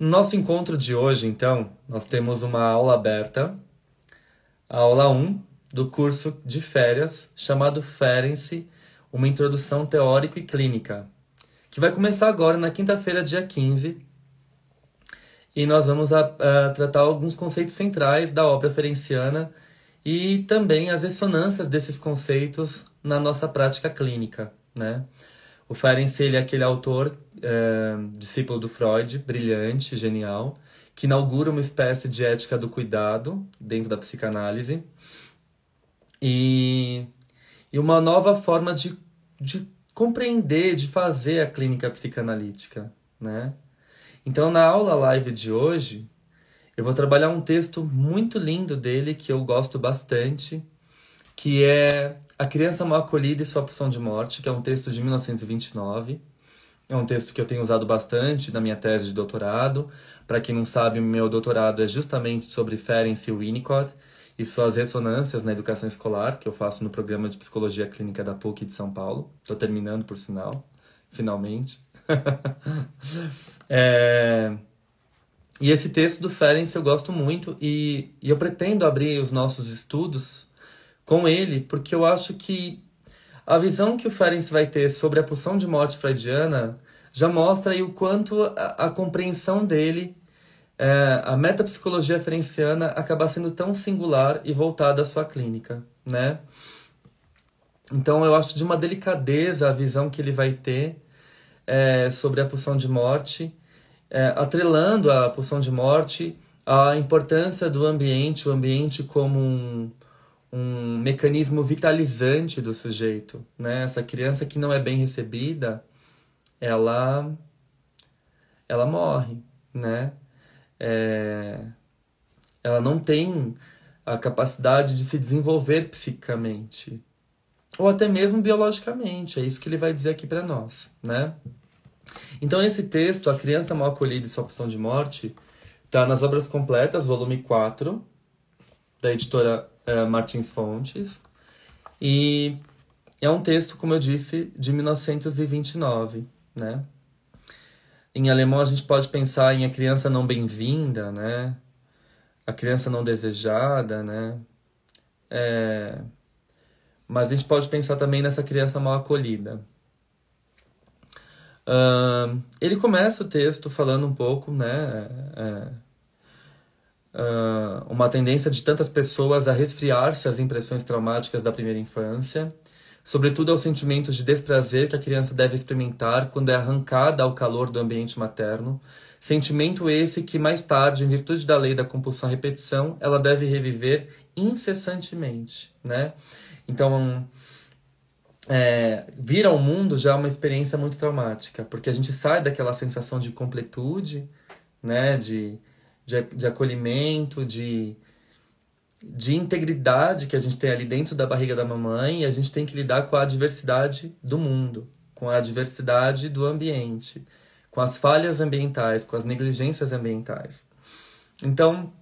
No nosso encontro de hoje, então, nós temos uma aula aberta, a aula 1 do curso de férias chamado Ferenc, uma introdução teórico e clínica, que vai começar agora na quinta-feira, dia 15. E nós vamos a, a, tratar alguns conceitos centrais da obra ferenciana e também as ressonâncias desses conceitos na nossa prática clínica, né? O Ferenc ele é aquele autor, é, discípulo do Freud, brilhante, genial, que inaugura uma espécie de ética do cuidado dentro da psicanálise e, e uma nova forma de, de compreender, de fazer a clínica psicanalítica, né? Então, na aula live de hoje, eu vou trabalhar um texto muito lindo dele que eu gosto bastante, que é A Criança Mal Acolhida e Sua Pulsão de Morte, que é um texto de 1929. É um texto que eu tenho usado bastante na minha tese de doutorado. Para quem não sabe, meu doutorado é justamente sobre Ferenc Winnicott e suas ressonâncias na educação escolar, que eu faço no programa de Psicologia Clínica da PUC de São Paulo. Estou terminando, por sinal, finalmente. é... E esse texto do Ferenc eu gosto muito e, e eu pretendo abrir os nossos estudos com ele, porque eu acho que a visão que o Ferenc vai ter sobre a pulsão de morte freudiana já mostra aí o quanto a, a compreensão dele, é, a metapsicologia ferenciana, acaba sendo tão singular e voltada à sua clínica, né? Então eu acho de uma delicadeza a visão que ele vai ter é, sobre a pulsão de morte, é, atrelando a pulsão de morte à importância do ambiente, o ambiente como um, um mecanismo vitalizante do sujeito, né? Essa criança que não é bem recebida, ela ela morre, né? É, ela não tem a capacidade de se desenvolver psicicamente ou até mesmo biologicamente. É isso que ele vai dizer aqui para nós, né? Então esse texto, A Criança Mal Acolhida e Sua Opção de Morte, está nas Obras Completas, volume 4, da editora uh, Martins Fontes. E é um texto, como eu disse, de 1929, né? Em alemão a gente pode pensar em a criança não bem-vinda, né? A criança não desejada, né? É... Mas a gente pode pensar também nessa criança mal acolhida. Uh, ele começa o texto falando um pouco, né? É uh, uma tendência de tantas pessoas a resfriar-se às impressões traumáticas da primeira infância, sobretudo aos sentimentos de desprazer que a criança deve experimentar quando é arrancada ao calor do ambiente materno, sentimento esse que mais tarde, em virtude da lei da compulsão à repetição, ela deve reviver incessantemente, né? Então, é, vir ao mundo já é uma experiência muito traumática, porque a gente sai daquela sensação de completude, né, de de, de acolhimento, de, de integridade que a gente tem ali dentro da barriga da mamãe e a gente tem que lidar com a diversidade do mundo, com a diversidade do ambiente, com as falhas ambientais, com as negligências ambientais. Então,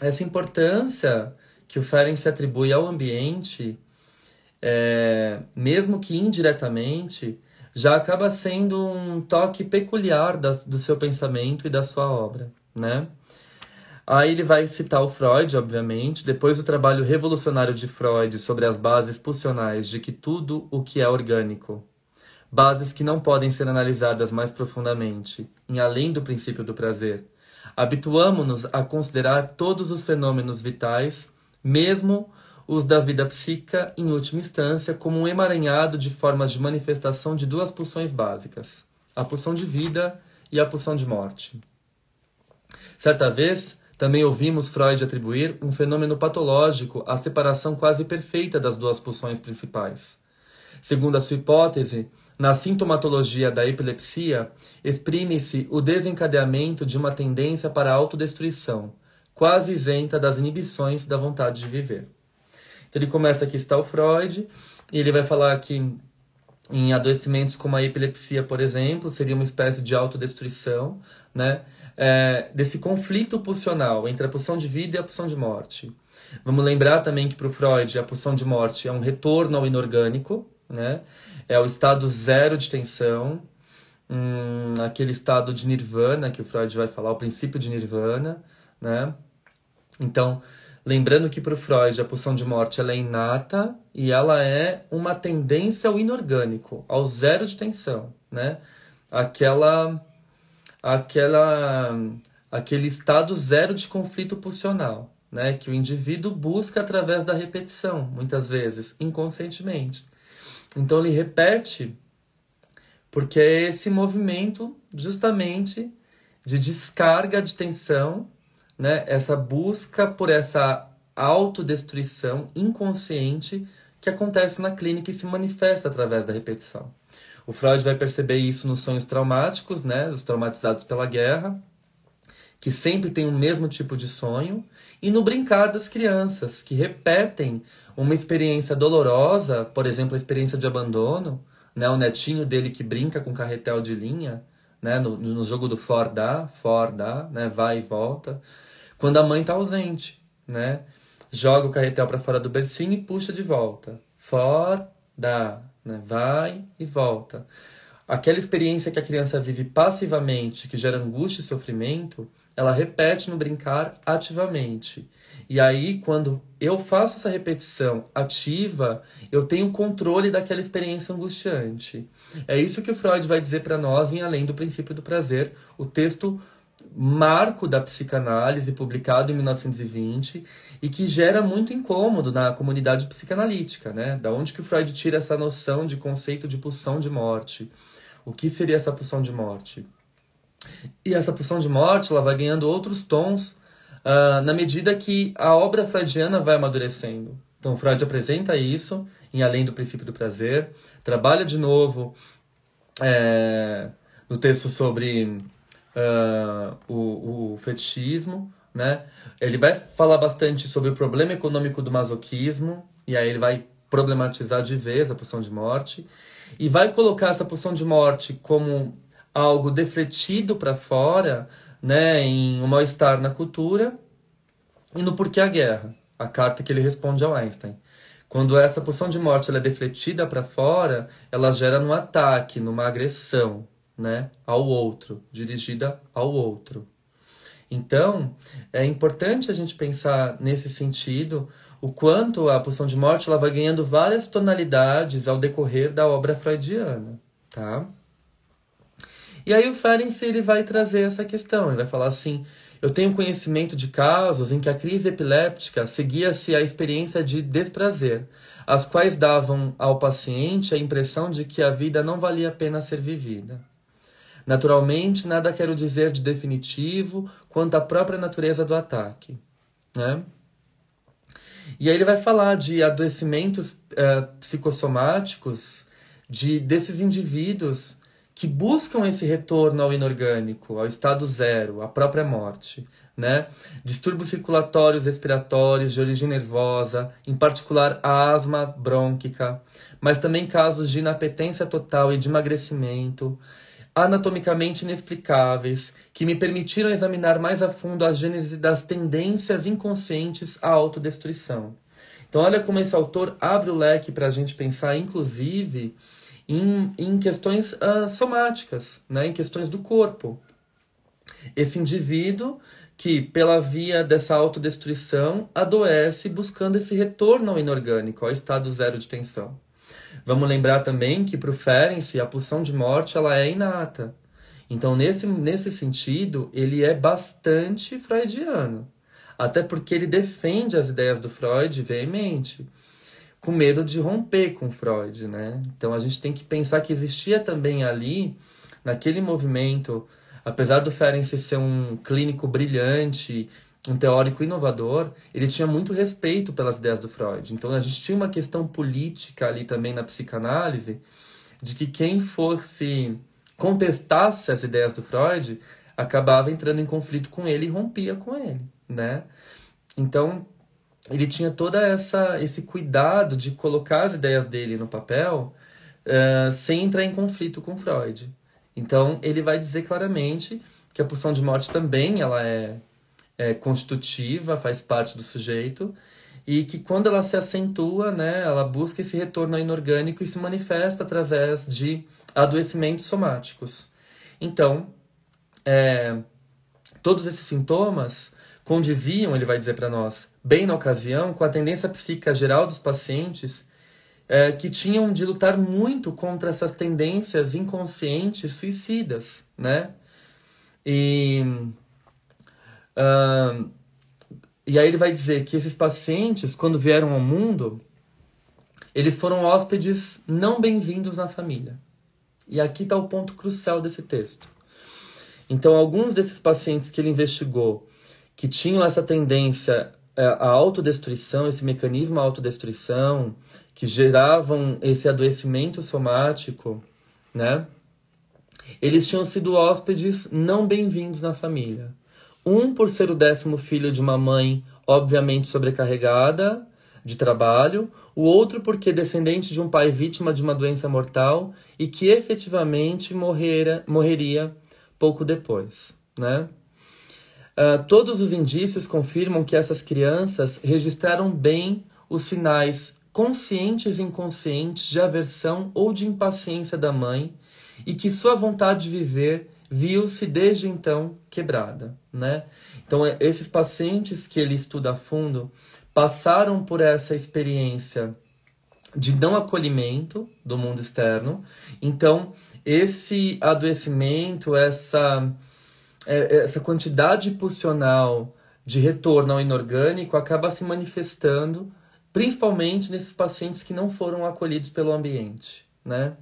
essa importância que o Ferenc se atribui ao ambiente, é, mesmo que indiretamente, já acaba sendo um toque peculiar do seu pensamento e da sua obra, né? Aí ele vai citar o Freud, obviamente, depois o trabalho revolucionário de Freud sobre as bases pulsionais de que tudo o que é orgânico, bases que não podem ser analisadas mais profundamente, em além do princípio do prazer, Habituamo-nos a considerar todos os fenômenos vitais, mesmo os da vida psíquica, em última instância, como um emaranhado de formas de manifestação de duas pulsões básicas: a pulsão de vida e a pulsão de morte. Certa vez, também ouvimos Freud atribuir um fenômeno patológico à separação quase perfeita das duas pulsões principais. Segundo a sua hipótese, na sintomatologia da epilepsia, exprime-se o desencadeamento de uma tendência para a autodestruição, quase isenta das inibições da vontade de viver. Então ele começa aqui está o Freud, e ele vai falar que em adoecimentos como a epilepsia, por exemplo, seria uma espécie de autodestruição, né? É, desse conflito pulsional entre a pulsão de vida e a pulsão de morte. Vamos lembrar também que para o Freud a pulsão de morte é um retorno ao inorgânico, né? É o estado zero de tensão, hum, aquele estado de nirvana que o Freud vai falar, o princípio de nirvana, né? Então, lembrando que para o Freud a pulsão de morte ela é inata e ela é uma tendência ao inorgânico, ao zero de tensão, né? Aquela, aquela, aquele estado zero de conflito pulsional, né? Que o indivíduo busca através da repetição, muitas vezes inconscientemente. Então ele repete porque é esse movimento justamente de descarga de tensão, né? Essa busca por essa autodestruição inconsciente que acontece na clínica e se manifesta através da repetição. O Freud vai perceber isso nos sonhos traumáticos, né, os traumatizados pela guerra, que sempre tem o mesmo tipo de sonho, e no brincar das crianças, que repetem uma experiência dolorosa, por exemplo, a experiência de abandono, né, o netinho dele que brinca com carretel de linha, né, no, no jogo do for dá, for dá, né, vai e volta, quando a mãe está ausente, né, joga o carretel para fora do bercinho e puxa de volta, for dá, né, vai e volta. Aquela experiência que a criança vive passivamente, que gera angústia e sofrimento, ela repete no brincar ativamente. E aí, quando eu faço essa repetição ativa, eu tenho controle daquela experiência angustiante. É isso que o Freud vai dizer para nós em Além do Princípio do Prazer, o texto marco da psicanálise, publicado em 1920, e que gera muito incômodo na comunidade psicanalítica, né? Da onde que o Freud tira essa noção de conceito de pulsão de morte? O que seria essa pulsão de morte? E essa pulsão de morte ela vai ganhando outros tons uh, na medida que a obra freudiana vai amadurecendo. Então, Freud apresenta isso em Além do Princípio do Prazer, trabalha de novo é, no texto sobre uh, o, o fetichismo, né? Ele vai falar bastante sobre o problema econômico do masoquismo, e aí ele vai problematizar de vez a pulsão de morte, e vai colocar essa pulsão de morte como algo defletido para fora, né, em um mal-estar na cultura e no porquê a guerra, a carta que ele responde ao Einstein. Quando essa pulsão de morte ela é defletida para fora, ela gera um ataque, numa agressão, né, ao outro, dirigida ao outro. Então, é importante a gente pensar nesse sentido o quanto a pulsão de morte ela vai ganhando várias tonalidades ao decorrer da obra freudiana, tá? E aí o Ferenc ele vai trazer essa questão, ele vai falar assim: eu tenho conhecimento de casos em que a crise epiléptica seguia-se à experiência de desprazer, as quais davam ao paciente a impressão de que a vida não valia a pena ser vivida. Naturalmente, nada quero dizer de definitivo quanto à própria natureza do ataque. Né? E aí ele vai falar de adoecimentos uh, psicossomáticos de desses indivíduos que buscam esse retorno ao inorgânico, ao estado zero, à própria morte. Né? Distúrbios circulatórios respiratórios de origem nervosa, em particular a asma brônquica, mas também casos de inapetência total e de emagrecimento, anatomicamente inexplicáveis, que me permitiram examinar mais a fundo a gênese das tendências inconscientes à autodestruição. Então, olha como esse autor abre o leque para a gente pensar, inclusive, em, em questões uh, somáticas, né? em questões do corpo. Esse indivíduo que, pela via dessa autodestruição, adoece buscando esse retorno ao inorgânico, ao estado zero de tensão. Vamos lembrar também que para o Ferenc a pulsão de morte ela é inata. Então, nesse, nesse sentido, ele é bastante freudiano. Até porque ele defende as ideias do Freud veemente, com medo de romper com Freud, né? Então a gente tem que pensar que existia também ali, naquele movimento, apesar do Ferenczi ser um clínico brilhante, um teórico inovador, ele tinha muito respeito pelas ideias do Freud. Então a gente tinha uma questão política ali também na psicanálise, de que quem fosse contestasse as ideias do Freud acabava entrando em conflito com ele e rompia com ele, né? Então, ele tinha toda essa esse cuidado de colocar as ideias dele no papel uh, sem entrar em conflito com Freud. Então, ele vai dizer claramente que a pulsão de morte também ela é, é constitutiva, faz parte do sujeito, e que quando ela se acentua, né, ela busca esse retorno inorgânico e se manifesta através de adoecimentos somáticos. Então, é, todos esses sintomas condiziam, ele vai dizer para nós, bem na ocasião, com a tendência psíquica geral dos pacientes é, que tinham de lutar muito contra essas tendências inconscientes suicidas, né? E, uh, e aí ele vai dizer que esses pacientes, quando vieram ao mundo, eles foram hóspedes não bem-vindos na família. E aqui está o ponto crucial desse texto. Então, alguns desses pacientes que ele investigou que tinham essa tendência é, à autodestruição, esse mecanismo à autodestruição, que geravam esse adoecimento somático, né? Eles tinham sido hóspedes não bem-vindos na família. Um por ser o décimo filho de uma mãe obviamente sobrecarregada de trabalho, o outro porque descendente de um pai vítima de uma doença mortal e que efetivamente morrera, morreria pouco depois, né? Uh, todos os indícios confirmam que essas crianças registraram bem os sinais conscientes e inconscientes de aversão ou de impaciência da mãe e que sua vontade de viver viu-se desde então quebrada, né? Então é, esses pacientes que ele estuda a fundo passaram por essa experiência de não acolhimento do mundo externo. Então esse adoecimento, essa é, essa quantidade pulsional de retorno ao inorgânico acaba se manifestando principalmente nesses pacientes que não foram acolhidos pelo ambiente, né?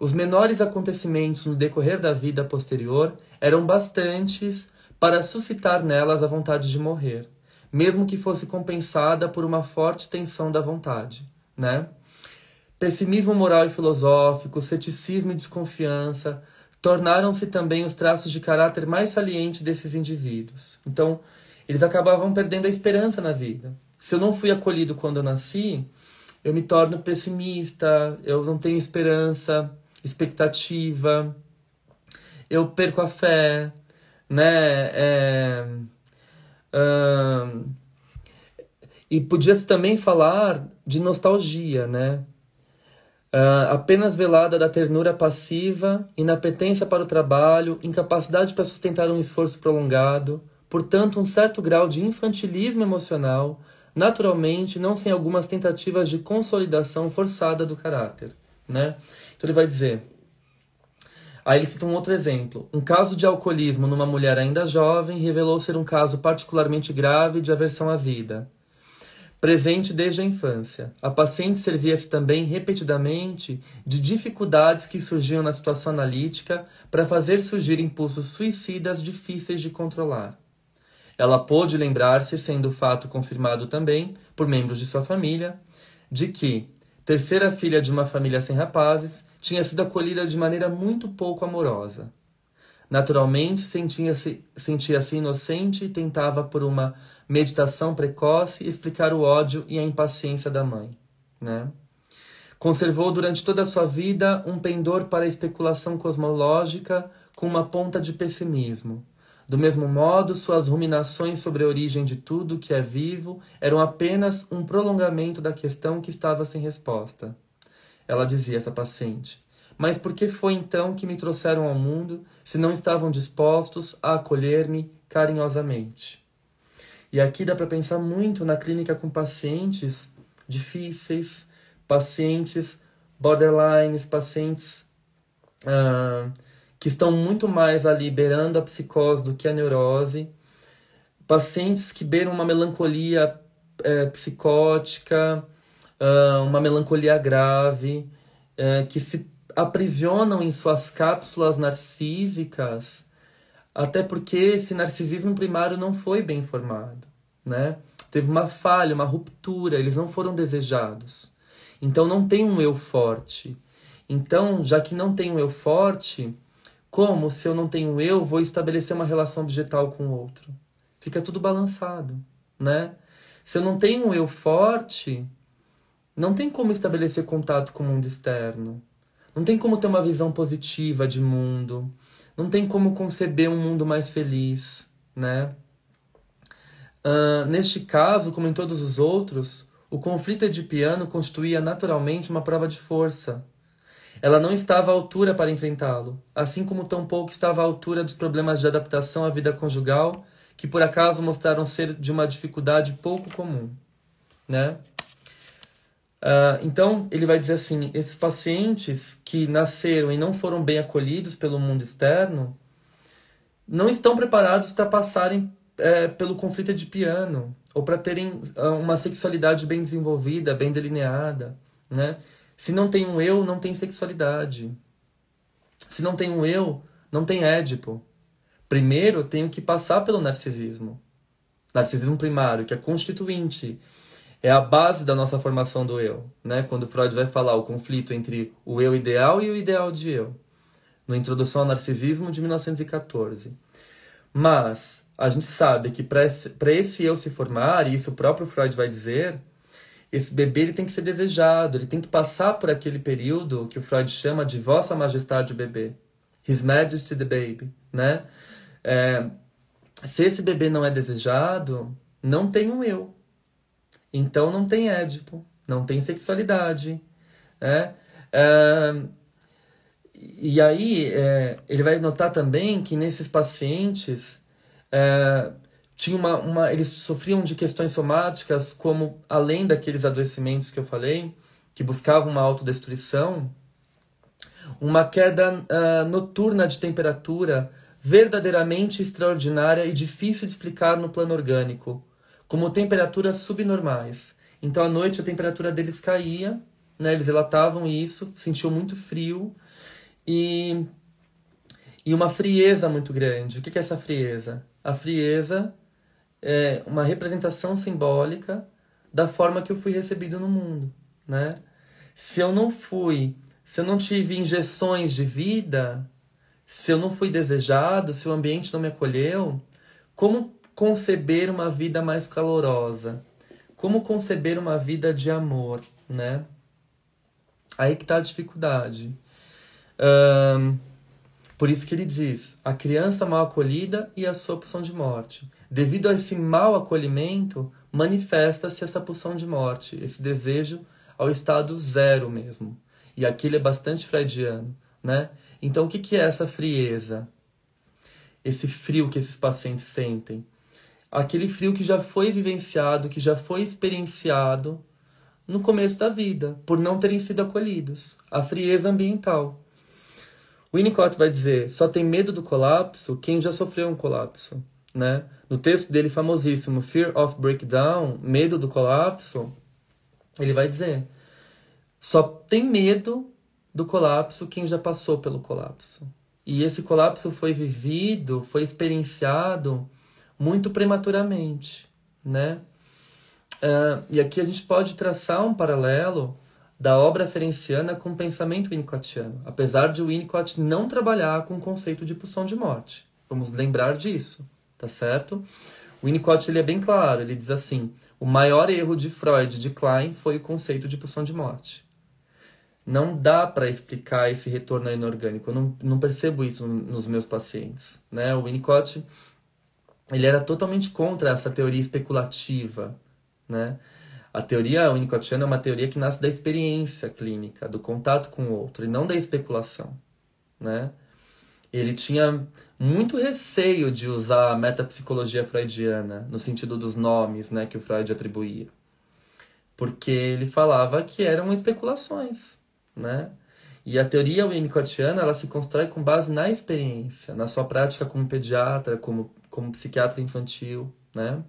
Os menores acontecimentos no decorrer da vida posterior eram bastantes para suscitar nelas a vontade de morrer, mesmo que fosse compensada por uma forte tensão da vontade, né? Pessimismo moral e filosófico, ceticismo e desconfiança, tornaram-se também os traços de caráter mais salientes desses indivíduos. Então, eles acabavam perdendo a esperança na vida. Se eu não fui acolhido quando eu nasci, eu me torno pessimista, eu não tenho esperança, expectativa, eu perco a fé, né? É, e podia-se também falar de nostalgia, né? Uh, apenas velada da ternura passiva, inapetência para o trabalho, incapacidade para sustentar um esforço prolongado, portanto, um certo grau de infantilismo emocional, naturalmente, não sem algumas tentativas de consolidação forçada do caráter. Né? Então, ele vai dizer. Aí ele cita um outro exemplo. Um caso de alcoolismo numa mulher ainda jovem revelou ser um caso particularmente grave de aversão à vida presente desde a infância. A paciente servia-se também repetidamente de dificuldades que surgiam na situação analítica para fazer surgir impulsos suicidas difíceis de controlar. Ela pôde lembrar-se, sendo o fato confirmado também por membros de sua família, de que, terceira filha de uma família sem rapazes, tinha sido acolhida de maneira muito pouco amorosa. Naturalmente, sentia-se sentia -se inocente e tentava, por uma meditação precoce, explicar o ódio e a impaciência da mãe. Né? Conservou durante toda a sua vida um pendor para a especulação cosmológica com uma ponta de pessimismo. Do mesmo modo, suas ruminações sobre a origem de tudo que é vivo eram apenas um prolongamento da questão que estava sem resposta. Ela dizia, essa paciente, mas por que foi então que me trouxeram ao mundo se não estavam dispostos a acolher-me carinhosamente? E aqui dá para pensar muito na clínica com pacientes difíceis, pacientes borderlines, pacientes uh, que estão muito mais ali beirando a psicose do que a neurose, pacientes que beiram uma melancolia é, psicótica, uh, uma melancolia grave, é, que se aprisionam em suas cápsulas narcísicas, até porque esse narcisismo primário não foi bem formado, né? Teve uma falha, uma ruptura, eles não foram desejados. Então não tem um eu forte. Então, já que não tem um eu forte, como se eu não tenho eu, vou estabelecer uma relação objetal com o outro? Fica tudo balançado, né? Se eu não tenho um eu forte, não tem como estabelecer contato com o mundo externo. Não tem como ter uma visão positiva de mundo. Não tem como conceber um mundo mais feliz, né? Uh, neste caso, como em todos os outros, o conflito edipiano constituía naturalmente uma prova de força. Ela não estava à altura para enfrentá-lo, assim como tampouco estava à altura dos problemas de adaptação à vida conjugal, que por acaso mostraram ser de uma dificuldade pouco comum, né? Uh, então, ele vai dizer assim: esses pacientes que nasceram e não foram bem acolhidos pelo mundo externo não estão preparados para passarem é, pelo conflito de piano ou para terem ah, uma sexualidade bem desenvolvida, bem delineada, né? Se não tem um eu, não tem sexualidade. Se não tem um eu, não tem Édipo. Primeiro, eu tenho que passar pelo narcisismo. Narcisismo primário, que é constituinte, é a base da nossa formação do eu, né? Quando Freud vai falar o conflito entre o eu ideal e o ideal de eu, no Introdução ao Narcisismo de 1914. Mas a gente sabe que para esse, esse eu se formar, e isso o próprio Freud vai dizer, esse bebê ele tem que ser desejado, ele tem que passar por aquele período que o Freud chama de Vossa Majestade o bebê, His Majesty the Baby, né? É, se esse bebê não é desejado, não tem um eu. Então não tem Édipo, não tem sexualidade. Né? É, e aí é, ele vai notar também que nesses pacientes é, tinha uma, uma, eles sofriam de questões somáticas como além daqueles adoecimentos que eu falei, que buscavam uma autodestruição, uma queda uh, noturna de temperatura verdadeiramente extraordinária e difícil de explicar no plano orgânico, como temperaturas subnormais. Então à noite a temperatura deles caía, né? Eles relatavam isso, sentiam muito frio e e uma frieza muito grande. O que é essa frieza? A frieza é uma representação simbólica da forma que eu fui recebido no mundo, né? Se eu não fui, se eu não tive injeções de vida, se eu não fui desejado, se o ambiente não me acolheu, como conceber uma vida mais calorosa? Como conceber uma vida de amor, né? Aí que está a dificuldade. Um, por isso que ele diz: a criança mal acolhida e a sua pulsão de morte. Devido a esse mau acolhimento, manifesta-se essa pulsão de morte, esse desejo ao estado zero mesmo. E aqui ele é bastante freudiano, né? Então o que é essa frieza? Esse frio que esses pacientes sentem? Aquele frio que já foi vivenciado, que já foi experienciado no começo da vida, por não terem sido acolhidos. A frieza ambiental. Winnicott vai dizer: só tem medo do colapso quem já sofreu um colapso. Né? No texto dele famosíssimo, Fear of Breakdown, Medo do Colapso, ele vai dizer: só tem medo do colapso quem já passou pelo colapso. E esse colapso foi vivido, foi experienciado muito prematuramente, né? Uh, e aqui a gente pode traçar um paralelo da obra ferenciana com o pensamento winnicottiano, apesar de Winnicott não trabalhar com o conceito de pulsão de morte. Vamos lembrar disso, tá certo? O Winnicott ele é bem claro, ele diz assim: o maior erro de Freud e de Klein foi o conceito de pulsão de morte. Não dá para explicar esse retorno inorgânico, eu não, não percebo isso nos meus pacientes. Né? O Winnicott ele era totalmente contra essa teoria especulativa, né? A teoria winnicottiana é uma teoria que nasce da experiência clínica, do contato com o outro, e não da especulação, né? Ele tinha muito receio de usar a metapsicologia freudiana, no sentido dos nomes né, que o Freud atribuía. Porque ele falava que eram especulações, né? E a teoria winnicottiana, ela se constrói com base na experiência, na sua prática como pediatra, como, como psiquiatra infantil, né?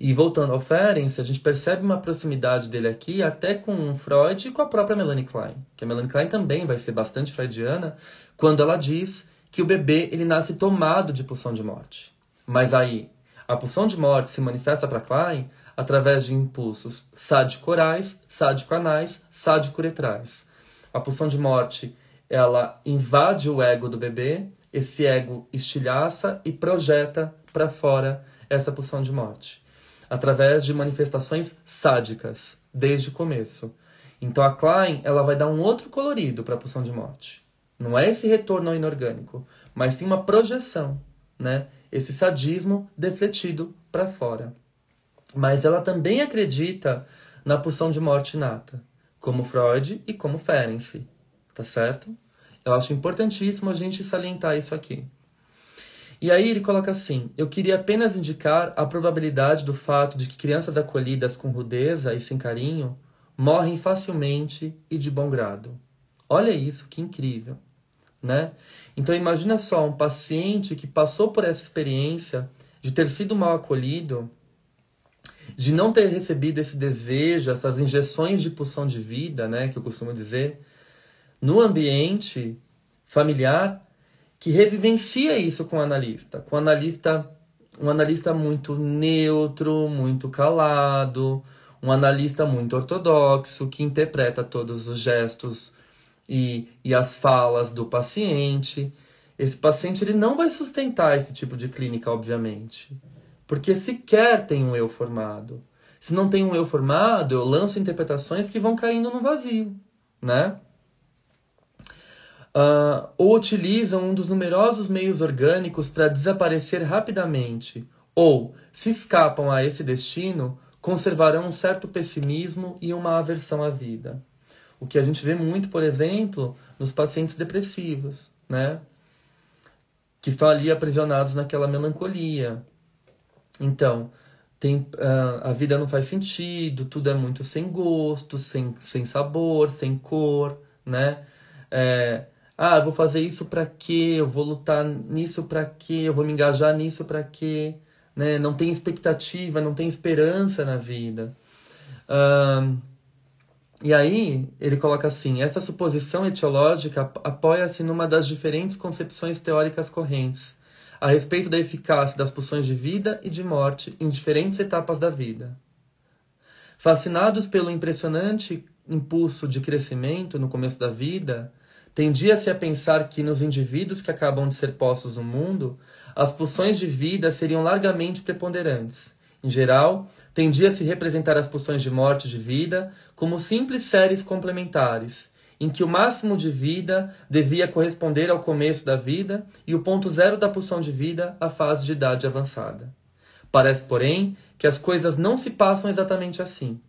E voltando ao Ferenc, a gente percebe uma proximidade dele aqui até com Freud e com a própria Melanie Klein. Que a Melanie Klein também vai ser bastante freudiana quando ela diz que o bebê ele nasce tomado de pulsão de morte. Mas aí, a pulsão de morte se manifesta para Klein através de impulsos sádico-orais, sádico-anais, sádico-uretrais. A pulsão de morte, ela invade o ego do bebê, esse ego estilhaça e projeta para fora essa pulsão de morte através de manifestações sádicas, desde o começo. Então a Klein ela vai dar um outro colorido para a pulsão de morte. Não é esse retorno ao inorgânico, mas sim uma projeção, né? Esse sadismo defletido para fora. Mas ela também acredita na pulsão de morte inata, como Freud e como Ferenczi, tá certo? Eu acho importantíssimo a gente salientar isso aqui. E aí ele coloca assim: Eu queria apenas indicar a probabilidade do fato de que crianças acolhidas com rudeza e sem carinho morrem facilmente e de bom grado. Olha isso, que incrível, né? Então imagina só um paciente que passou por essa experiência de ter sido mal acolhido, de não ter recebido esse desejo, essas injeções de pulsão de vida, né, que eu costumo dizer, no ambiente familiar que revivencia isso com o analista, com o analista, um analista muito neutro, muito calado, um analista muito ortodoxo que interpreta todos os gestos e, e as falas do paciente. Esse paciente ele não vai sustentar esse tipo de clínica, obviamente, porque sequer tem um eu formado. Se não tem um eu formado, eu lanço interpretações que vão caindo no vazio, né? Uh, ou utilizam um dos numerosos meios orgânicos para desaparecer rapidamente, ou, se escapam a esse destino, conservarão um certo pessimismo e uma aversão à vida. O que a gente vê muito, por exemplo, nos pacientes depressivos, né? Que estão ali aprisionados naquela melancolia. Então, tem, uh, a vida não faz sentido, tudo é muito sem gosto, sem, sem sabor, sem cor, né? É, ah, eu vou fazer isso para quê? Eu vou lutar nisso para quê? Eu vou me engajar nisso para quê? Né? Não tem expectativa, não tem esperança na vida. E aí ele coloca assim: essa suposição etiológica apoia-se numa das diferentes concepções teóricas correntes a respeito da eficácia das pulsões de vida e de morte em diferentes etapas da vida. Fascinados pelo impressionante impulso de crescimento no começo da vida, Tendia-se a pensar que nos indivíduos que acabam de ser postos no mundo, as pulsões de vida seriam largamente preponderantes. Em geral, tendia-se a representar as pulsões de morte e de vida como simples séries complementares, em que o máximo de vida devia corresponder ao começo da vida e o ponto zero da pulsão de vida à fase de idade avançada. Parece, porém, que as coisas não se passam exatamente assim.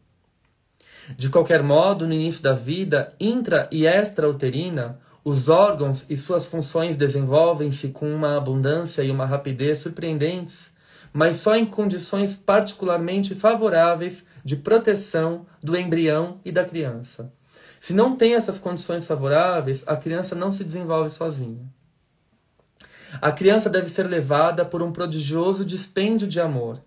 De qualquer modo, no início da vida intra e extrauterina, os órgãos e suas funções desenvolvem-se com uma abundância e uma rapidez surpreendentes, mas só em condições particularmente favoráveis de proteção do embrião e da criança. Se não tem essas condições favoráveis, a criança não se desenvolve sozinha. A criança deve ser levada por um prodigioso dispêndio de amor,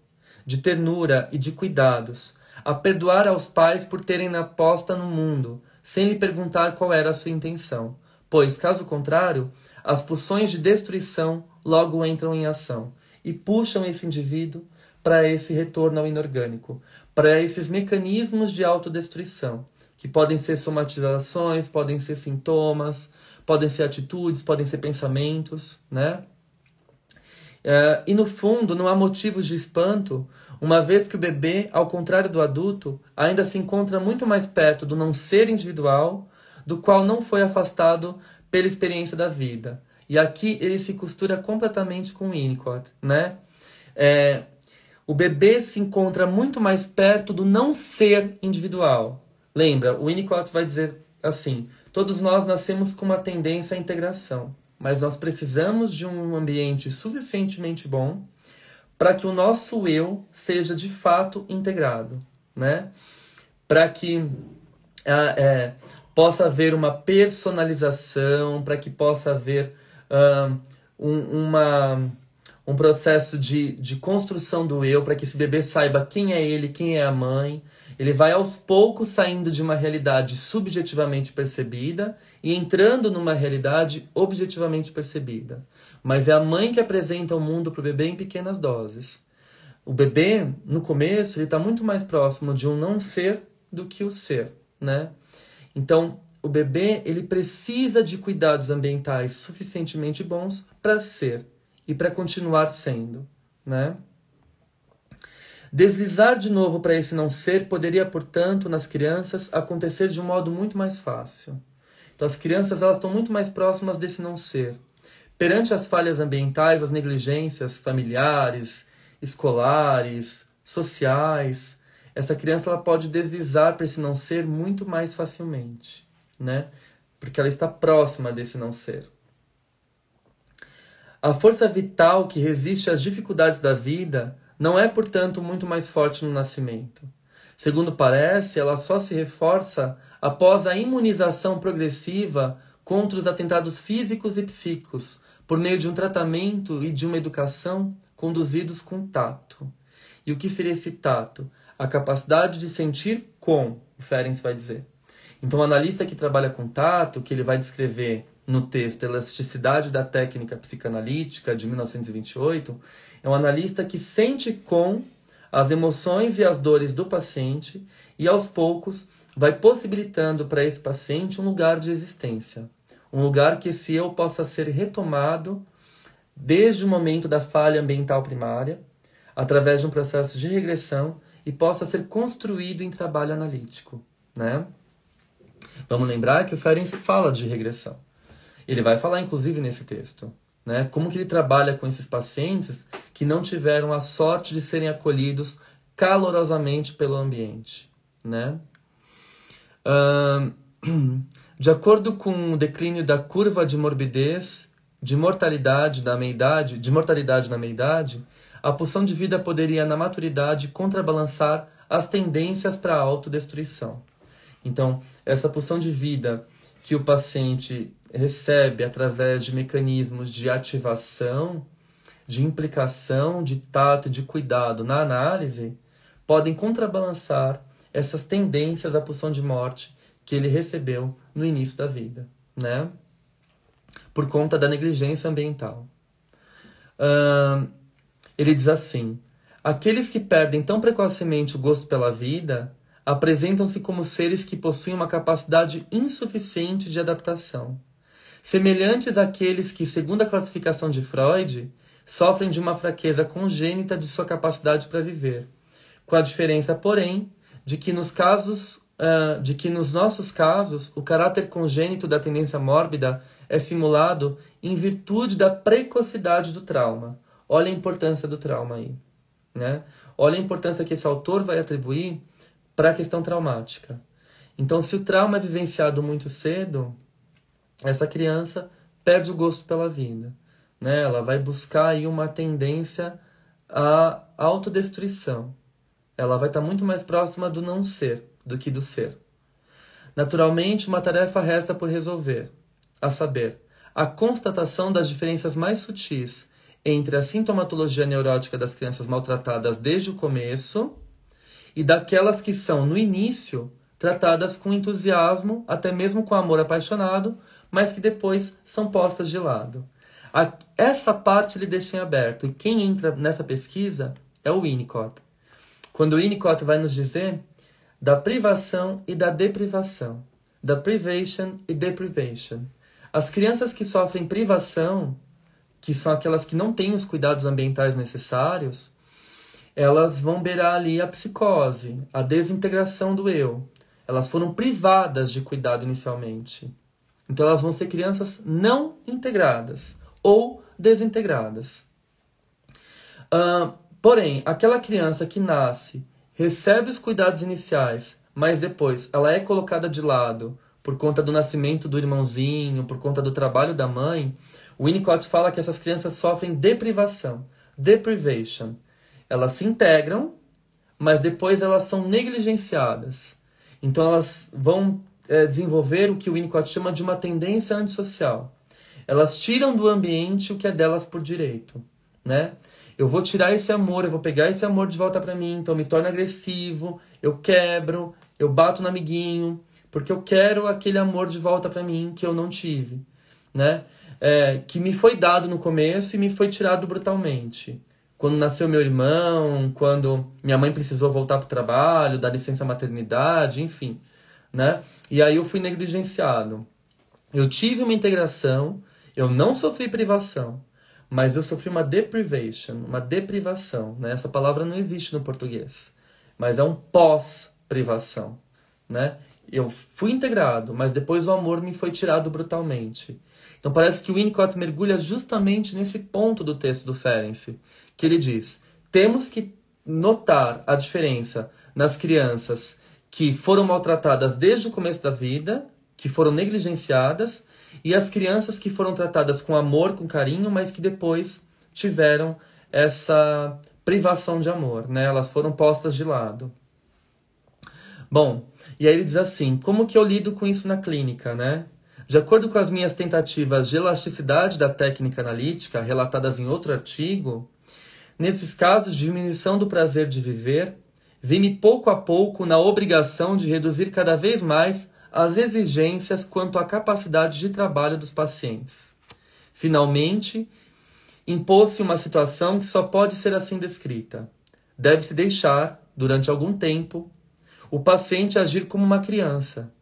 de ternura e de cuidados, a perdoar aos pais por terem na posta no mundo, sem lhe perguntar qual era a sua intenção, pois, caso contrário, as pulsões de destruição logo entram em ação e puxam esse indivíduo para esse retorno ao inorgânico, para esses mecanismos de autodestruição, que podem ser somatizações, podem ser sintomas, podem ser atitudes, podem ser pensamentos, né? Uh, e no fundo, não há motivos de espanto, uma vez que o bebê, ao contrário do adulto, ainda se encontra muito mais perto do não ser individual, do qual não foi afastado pela experiência da vida. E aqui ele se costura completamente com o Winnicott, né? É, o bebê se encontra muito mais perto do não ser individual. Lembra, o Winnicott vai dizer assim: todos nós nascemos com uma tendência à integração, mas nós precisamos de um ambiente suficientemente bom para que o nosso eu seja de fato integrado, né? Para que é, possa haver uma personalização, para que possa haver uh, um, uma, um processo de, de construção do eu, para que esse bebê saiba quem é ele, quem é a mãe. Ele vai aos poucos saindo de uma realidade subjetivamente percebida e entrando numa realidade objetivamente percebida. Mas é a mãe que apresenta o mundo para o bebê em pequenas doses. O bebê, no começo, ele está muito mais próximo de um não ser do que o ser, né? Então, o bebê ele precisa de cuidados ambientais suficientemente bons para ser e para continuar sendo, né? Deslizar de novo para esse não ser poderia, portanto, nas crianças acontecer de um modo muito mais fácil. Então, as crianças elas estão muito mais próximas desse não ser. Perante as falhas ambientais, as negligências familiares, escolares, sociais, essa criança ela pode deslizar para esse não ser muito mais facilmente, né? Porque ela está próxima desse não ser. A força vital que resiste às dificuldades da vida não é, portanto, muito mais forte no nascimento. Segundo parece, ela só se reforça após a imunização progressiva contra os atentados físicos e psíquicos, por meio de um tratamento e de uma educação conduzidos com tato. E o que seria esse tato? A capacidade de sentir com, o Ferenc vai dizer. Então, o analista que trabalha com tato, que ele vai descrever no texto Elasticidade da Técnica Psicanalítica, de 1928, é um analista que sente com as emoções e as dores do paciente e, aos poucos, vai possibilitando para esse paciente um lugar de existência. Um lugar que esse eu possa ser retomado desde o momento da falha ambiental primária, através de um processo de regressão e possa ser construído em trabalho analítico. Né? Vamos lembrar que o Ferenczi fala de regressão. Ele vai falar, inclusive, nesse texto. Né? Como que ele trabalha com esses pacientes que não tiveram a sorte de serem acolhidos calorosamente pelo ambiente. Né? de acordo com o declínio da curva de morbidez, de mortalidade da meia-idade, de mortalidade na meia-idade, a pulsão de vida poderia, na maturidade, contrabalançar as tendências para a autodestruição. Então, essa pulsão de vida que o paciente recebe através de mecanismos de ativação, de implicação, de tato, de cuidado na análise, podem contrabalançar essas tendências à pulsão de morte que ele recebeu no início da vida, né? Por conta da negligência ambiental. Uh, ele diz assim: aqueles que perdem tão precocemente o gosto pela vida apresentam-se como seres que possuem uma capacidade insuficiente de adaptação semelhantes àqueles que, segundo a classificação de Freud, sofrem de uma fraqueza congênita de sua capacidade para viver, com a diferença, porém, de que nos casos uh, de que nos nossos casos o caráter congênito da tendência mórbida é simulado em virtude da precocidade do trauma. Olha a importância do trauma aí, né? Olha a importância que esse autor vai atribuir para a questão traumática. Então, se o trauma é vivenciado muito cedo, essa criança perde o gosto pela vida. Né? Ela vai buscar aí uma tendência à autodestruição. Ela vai estar muito mais próxima do não ser do que do ser. Naturalmente, uma tarefa resta por resolver, a saber, a constatação das diferenças mais sutis entre a sintomatologia neurótica das crianças maltratadas desde o começo e daquelas que são, no início, tratadas com entusiasmo, até mesmo com amor apaixonado, mas que depois são postas de lado. A, essa parte ele deixa em aberto, e quem entra nessa pesquisa é o Winnicott. Quando o Winnicott vai nos dizer da privação e da deprivação, da privation e deprivation. As crianças que sofrem privação, que são aquelas que não têm os cuidados ambientais necessários, elas vão beirar ali a psicose, a desintegração do eu. Elas foram privadas de cuidado inicialmente. Então elas vão ser crianças não integradas ou desintegradas. Uh, porém, aquela criança que nasce, recebe os cuidados iniciais, mas depois ela é colocada de lado por conta do nascimento do irmãozinho, por conta do trabalho da mãe, o Winnicott fala que essas crianças sofrem deprivação, deprivation. Elas se integram, mas depois elas são negligenciadas. Então elas vão é, desenvolver o que o Winnicott chama de uma tendência antissocial. Elas tiram do ambiente o que é delas por direito, né? Eu vou tirar esse amor, eu vou pegar esse amor de volta para mim, então eu me torno agressivo, eu quebro, eu bato no amiguinho, porque eu quero aquele amor de volta para mim que eu não tive, né? É, que me foi dado no começo e me foi tirado brutalmente. Quando nasceu meu irmão, quando minha mãe precisou voltar para o trabalho, dar licença maternidade, enfim, né? E aí eu fui negligenciado. Eu tive uma integração, eu não sofri privação, mas eu sofri uma deprivation, uma deprivação. Né? Essa palavra não existe no português, mas é um pós-privação. Né? Eu fui integrado, mas depois o amor me foi tirado brutalmente. Então parece que o Winnicott mergulha justamente nesse ponto do texto do Ferenczi, que ele diz: temos que notar a diferença nas crianças que foram maltratadas desde o começo da vida, que foram negligenciadas, e as crianças que foram tratadas com amor, com carinho, mas que depois tiveram essa privação de amor, né? Elas foram postas de lado. Bom, e aí ele diz assim: como que eu lido com isso na clínica, né? De acordo com as minhas tentativas de elasticidade da técnica analítica, relatadas em outro artigo, nesses casos de diminuição do prazer de viver, vi-me pouco a pouco na obrigação de reduzir cada vez mais as exigências quanto à capacidade de trabalho dos pacientes. Finalmente, impôs-se uma situação que só pode ser assim descrita. Deve-se deixar, durante algum tempo, o paciente agir como uma criança,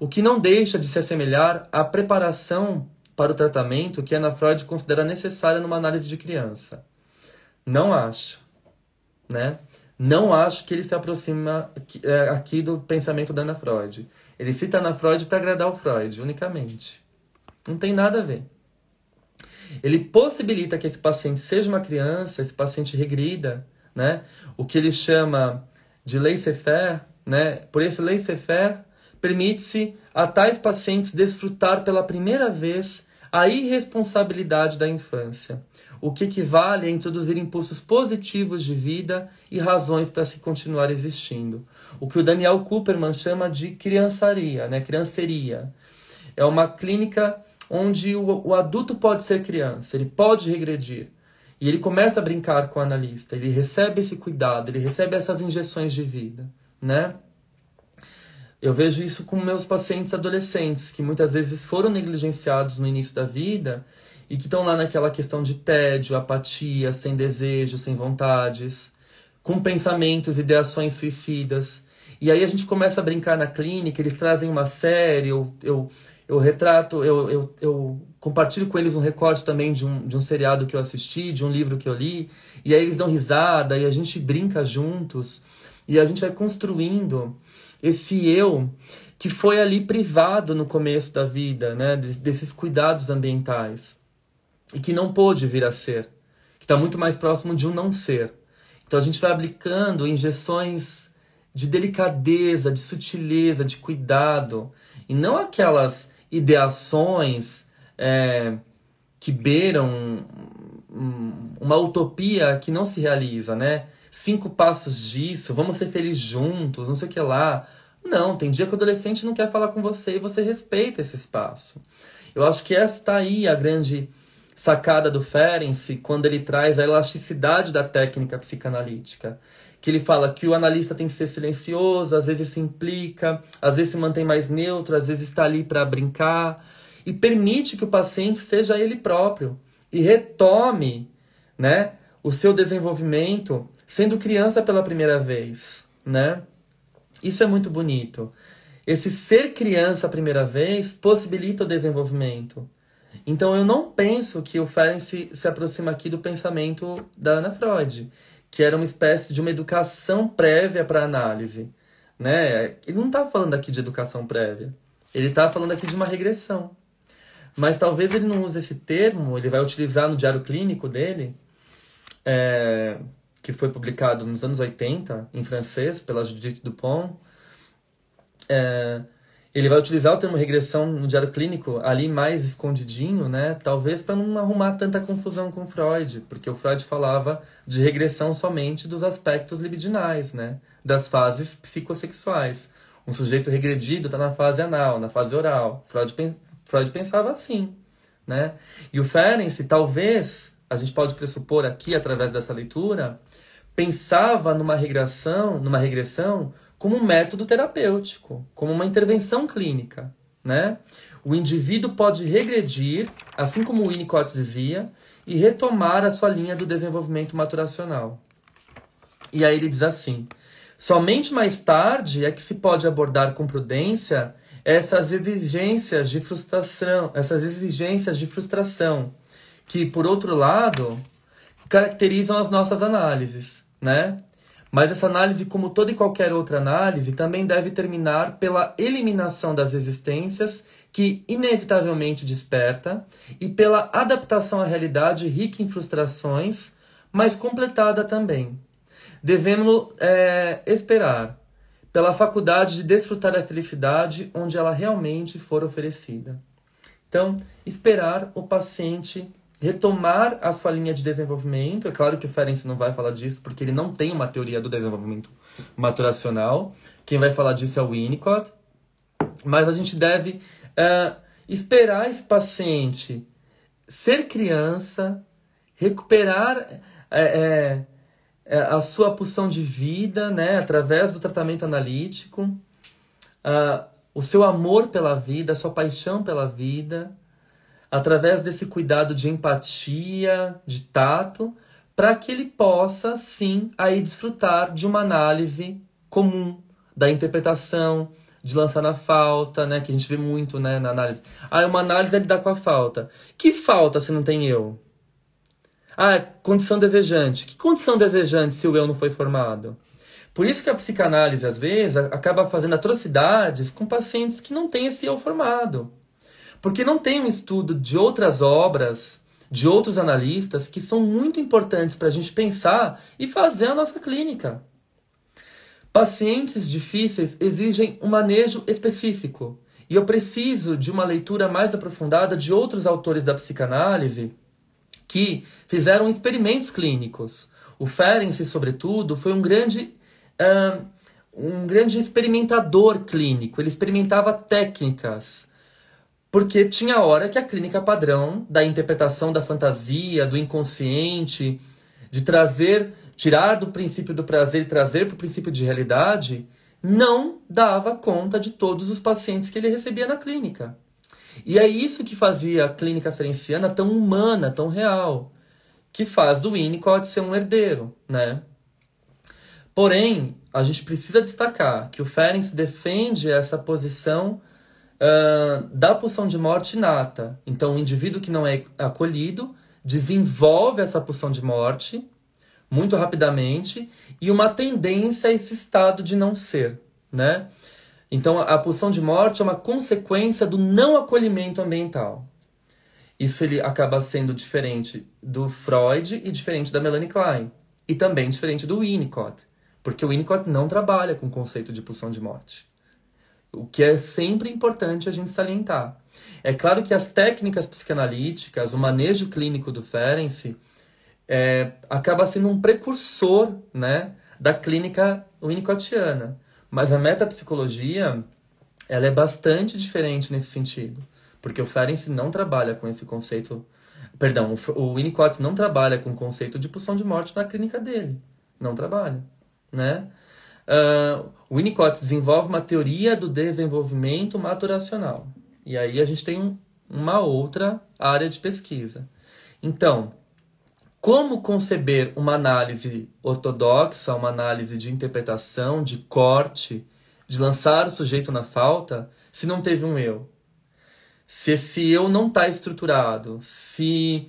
o que não deixa de se assemelhar à preparação para o tratamento que Ana Freud considera necessária numa análise de criança. Não acho, né? Não acho que ele se aproxima é, aqui do pensamento da Ana Freud. Ele cita Ana Freud para agradar o Freud, unicamente. Não tem nada a ver. Ele possibilita que esse paciente seja uma criança, esse paciente regrida, né? O que ele chama de laissez-faire, né? Por esse laissez-faire, permite-se a tais pacientes desfrutar pela primeira vez a irresponsabilidade da infância, o que equivale a introduzir impulsos positivos de vida e razões para se continuar existindo. O que o Daniel Cooperman chama de criançaria, né? crianceria. É uma clínica onde o, o adulto pode ser criança, ele pode regredir. E ele começa a brincar com o analista, ele recebe esse cuidado, ele recebe essas injeções de vida, né? Eu vejo isso com meus pacientes adolescentes, que muitas vezes foram negligenciados no início da vida e que estão lá naquela questão de tédio, apatia, sem desejo, sem vontades, com pensamentos, ideações suicidas. E aí a gente começa a brincar na clínica, eles trazem uma série, eu, eu, eu retrato, eu, eu, eu compartilho com eles um recorte também de um, de um seriado que eu assisti, de um livro que eu li, e aí eles dão risada e a gente brinca juntos, e a gente vai construindo esse eu que foi ali privado no começo da vida, né, desses cuidados ambientais e que não pôde vir a ser, que está muito mais próximo de um não ser. Então a gente vai aplicando injeções de delicadeza, de sutileza, de cuidado, e não aquelas ideações é, que beiram uma utopia que não se realiza, né? Cinco passos disso, vamos ser felizes juntos, não sei o que lá. Não, tem dia que o adolescente não quer falar com você e você respeita esse espaço. Eu acho que esta aí é a grande sacada do Ferenczi quando ele traz a elasticidade da técnica psicanalítica. Que ele fala que o analista tem que ser silencioso, às vezes se implica, às vezes se mantém mais neutro, às vezes está ali para brincar, e permite que o paciente seja ele próprio e retome né, o seu desenvolvimento sendo criança pela primeira vez. Né? Isso é muito bonito. Esse ser criança a primeira vez possibilita o desenvolvimento. Então eu não penso que o Ferenc se, se aproxima aqui do pensamento da Ana Freud, que era uma espécie de uma educação prévia para análise. Né? Ele não está falando aqui de educação prévia. Ele está falando aqui de uma regressão. Mas talvez ele não use esse termo, ele vai utilizar no diário clínico dele, é, que foi publicado nos anos 80, em francês, pela Judith Dupont. É, ele vai utilizar o termo regressão no diário clínico ali mais escondidinho, né? Talvez para não arrumar tanta confusão com Freud, porque o Freud falava de regressão somente dos aspectos libidinais, né? Das fases psicossexuais. Um sujeito regredido está na fase anal, na fase oral. Freud, Freud pensava assim, né? E o Ferenczi, talvez, a gente pode pressupor aqui, através dessa leitura, pensava numa regressão, numa regressão como um método terapêutico, como uma intervenção clínica, né? O indivíduo pode regredir, assim como o Winnicott dizia, e retomar a sua linha do desenvolvimento maturacional. E aí ele diz assim: somente mais tarde é que se pode abordar com prudência essas exigências de frustração, essas exigências de frustração, que por outro lado caracterizam as nossas análises, né? Mas essa análise, como toda e qualquer outra análise, também deve terminar pela eliminação das resistências que inevitavelmente desperta e pela adaptação à realidade rica em frustrações, mas completada também. Devemos é, esperar pela faculdade de desfrutar da felicidade onde ela realmente for oferecida. Então, esperar o paciente retomar a sua linha de desenvolvimento. É claro que o Ferenc não vai falar disso porque ele não tem uma teoria do desenvolvimento maturacional. Quem vai falar disso é o Winnicott. Mas a gente deve uh, esperar esse paciente ser criança, recuperar é, é, é, a sua pulsão de vida, né, através do tratamento analítico, uh, o seu amor pela vida, a sua paixão pela vida, através desse cuidado de empatia, de tato, para que ele possa sim aí desfrutar de uma análise comum da interpretação, de lançar na falta, né, que a gente vê muito, né, na análise. Ah, uma análise é lidar com a falta. Que falta se não tem eu? Ah, condição desejante. Que condição desejante se o eu não foi formado? Por isso que a psicanálise, às vezes, acaba fazendo atrocidades com pacientes que não têm esse eu formado. Porque não tem um estudo de outras obras, de outros analistas, que são muito importantes para a gente pensar e fazer a nossa clínica. Pacientes difíceis exigem um manejo específico. E eu preciso de uma leitura mais aprofundada de outros autores da psicanálise que fizeram experimentos clínicos. O Ferenczi, sobretudo, foi um grande, uh, um grande experimentador clínico. Ele experimentava técnicas, porque tinha hora que a clínica padrão da interpretação da fantasia, do inconsciente, de trazer, tirar do princípio do prazer e trazer para o princípio de realidade, não dava conta de todos os pacientes que ele recebia na clínica. E é isso que fazia a clínica ferenciana tão humana, tão real, que faz do Winnicott ser um herdeiro, né? Porém, a gente precisa destacar que o Ferenc defende essa posição da pulsão de morte inata. Então, o indivíduo que não é acolhido desenvolve essa pulsão de morte muito rapidamente e uma tendência a esse estado de não ser, né? Então, a pulsão de morte é uma consequência do não acolhimento ambiental. Isso ele acaba sendo diferente do Freud e diferente da Melanie Klein. E também diferente do Winnicott. Porque o Winnicott não trabalha com o conceito de pulsão de morte. O que é sempre importante a gente salientar. É claro que as técnicas psicanalíticas, o manejo clínico do Ferenczi, é, acaba sendo um precursor né, da clínica winnicottiana. Mas a metapsicologia, ela é bastante diferente nesse sentido. Porque o Ferenczi não trabalha com esse conceito... Perdão, o Winnicott não trabalha com o conceito de pulsão de morte na clínica dele. Não trabalha, né? Winnicott desenvolve uma teoria do desenvolvimento maturacional. E aí a gente tem um, uma outra área de pesquisa. Então, como conceber uma análise ortodoxa, uma análise de interpretação, de corte, de lançar o sujeito na falta, se não teve um eu? Se esse eu não está estruturado, se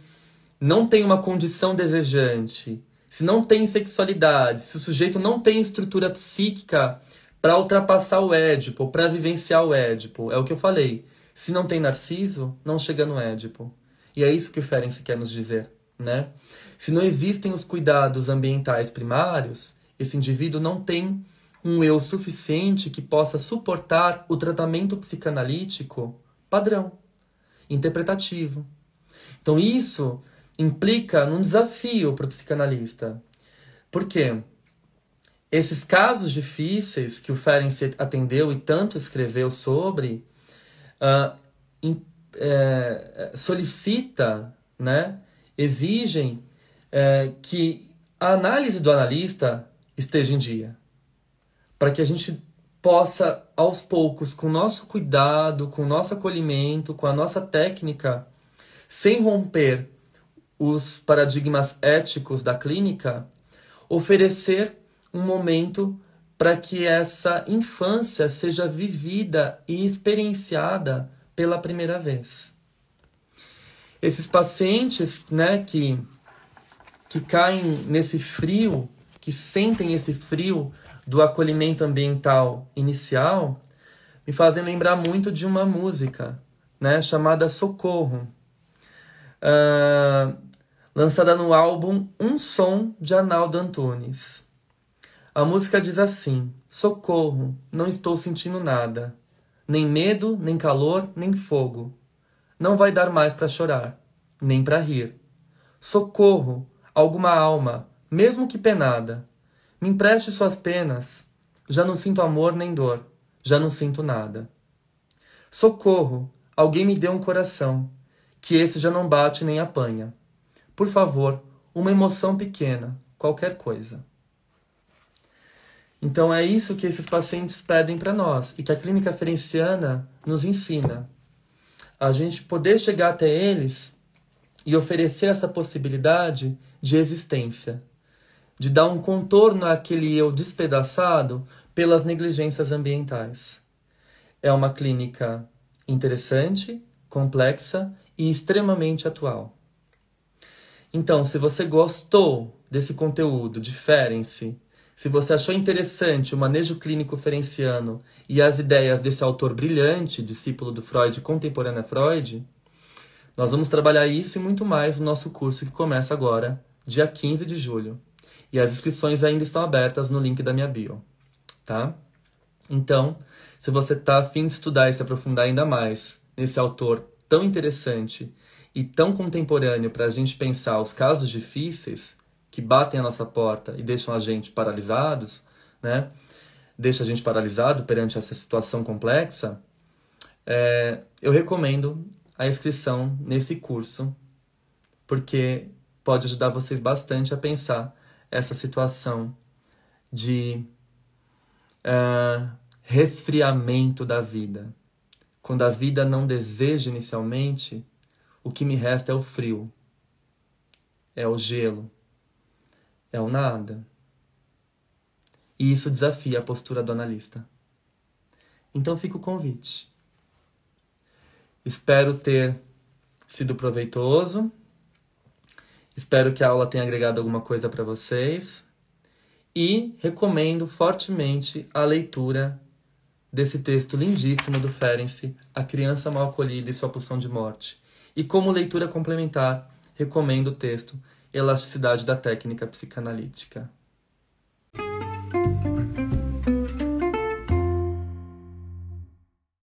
não tem uma condição desejante, se não tem sexualidade, se o sujeito não tem estrutura psíquica para ultrapassar o Édipo, para vivenciar o Édipo, é o que eu falei. Se não tem Narciso, não chega no Édipo. E é isso que o Ferenc quer nos dizer, né? Se não existem os cuidados ambientais primários, esse indivíduo não tem um eu suficiente que possa suportar o tratamento psicanalítico padrão, interpretativo. Então isso implica num desafio para o psicanalista. Por quê? esses casos difíceis que o Ferenczi atendeu e tanto escreveu sobre, uh, in, é, solicita, né, exigem é, que a análise do analista esteja em dia, para que a gente possa, aos poucos, com o nosso cuidado, com o nosso acolhimento, com a nossa técnica, sem romper os paradigmas éticos da clínica, oferecer um momento para que essa infância seja vivida e experienciada pela primeira vez. Esses pacientes, né, que que caem nesse frio, que sentem esse frio do acolhimento ambiental inicial, me fazem lembrar muito de uma música, né, chamada Socorro, uh, lançada no álbum Um Som de Arnaldo Antunes. A música diz assim: Socorro, não estou sentindo nada. Nem medo, nem calor, nem fogo. Não vai dar mais para chorar, nem para rir. Socorro, alguma alma, mesmo que penada. Me empreste suas penas. Já não sinto amor nem dor, já não sinto nada. Socorro, alguém me dê um coração, que esse já não bate nem apanha. Por favor, uma emoção pequena, qualquer coisa. Então é isso que esses pacientes pedem para nós e que a clínica ferenciana nos ensina. A gente poder chegar até eles e oferecer essa possibilidade de existência, de dar um contorno àquele eu despedaçado pelas negligências ambientais. É uma clínica interessante, complexa e extremamente atual. Então, se você gostou desse conteúdo, diferem-se se você achou interessante o manejo clínico ferenciano e as ideias desse autor brilhante, discípulo do Freud contemporâneo a Freud, nós vamos trabalhar isso e muito mais no nosso curso que começa agora, dia 15 de julho. E as inscrições ainda estão abertas no link da minha bio, tá? Então, se você está afim de estudar e se aprofundar ainda mais nesse autor tão interessante e tão contemporâneo para a gente pensar os casos difíceis, que batem a nossa porta e deixam a gente paralisados, né? Deixa a gente paralisado perante essa situação complexa, é, eu recomendo a inscrição nesse curso, porque pode ajudar vocês bastante a pensar essa situação de uh, resfriamento da vida. Quando a vida não deseja inicialmente, o que me resta é o frio, é o gelo, é o nada. E isso desafia a postura do analista. Então fica o convite. Espero ter sido proveitoso. Espero que a aula tenha agregado alguma coisa para vocês. E recomendo fortemente a leitura desse texto lindíssimo do Ferenc, A Criança Mal Acolhida e Sua Pulsão de Morte. E como leitura complementar, recomendo o texto Elasticidade da técnica psicanalítica.